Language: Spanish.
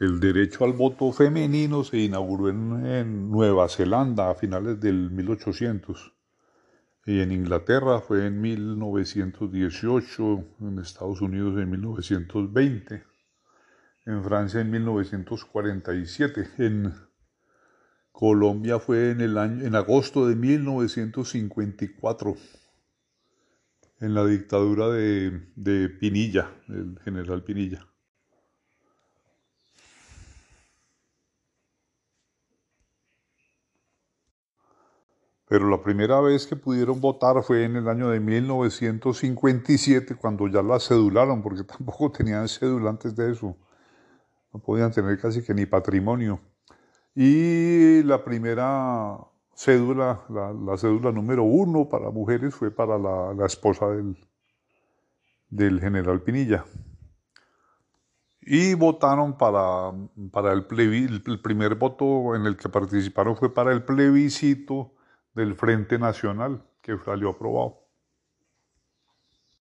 El derecho al voto femenino se inauguró en, Nueva Zelanda a finales del 1800 y en Inglaterra fue en 1918, en Estados Unidos en 1920, en Francia en 1947, en Colombia fue en, el año, en agosto de 1954, en la dictadura de, de Pinilla, el general Pinilla. Pero la primera vez que pudieron votar fue en el año de 1957, cuando ya la cedularon, porque tampoco tenían cédula antes de eso. No podían tener casi que ni patrimonio. Y la primera cédula, la, cédula número uno para mujeres fue para la, esposa del, del general Pinilla. Y votaron para, para el, el primer voto en el que participaron fue para el plebiscito del Frente Nacional que salió aprobado.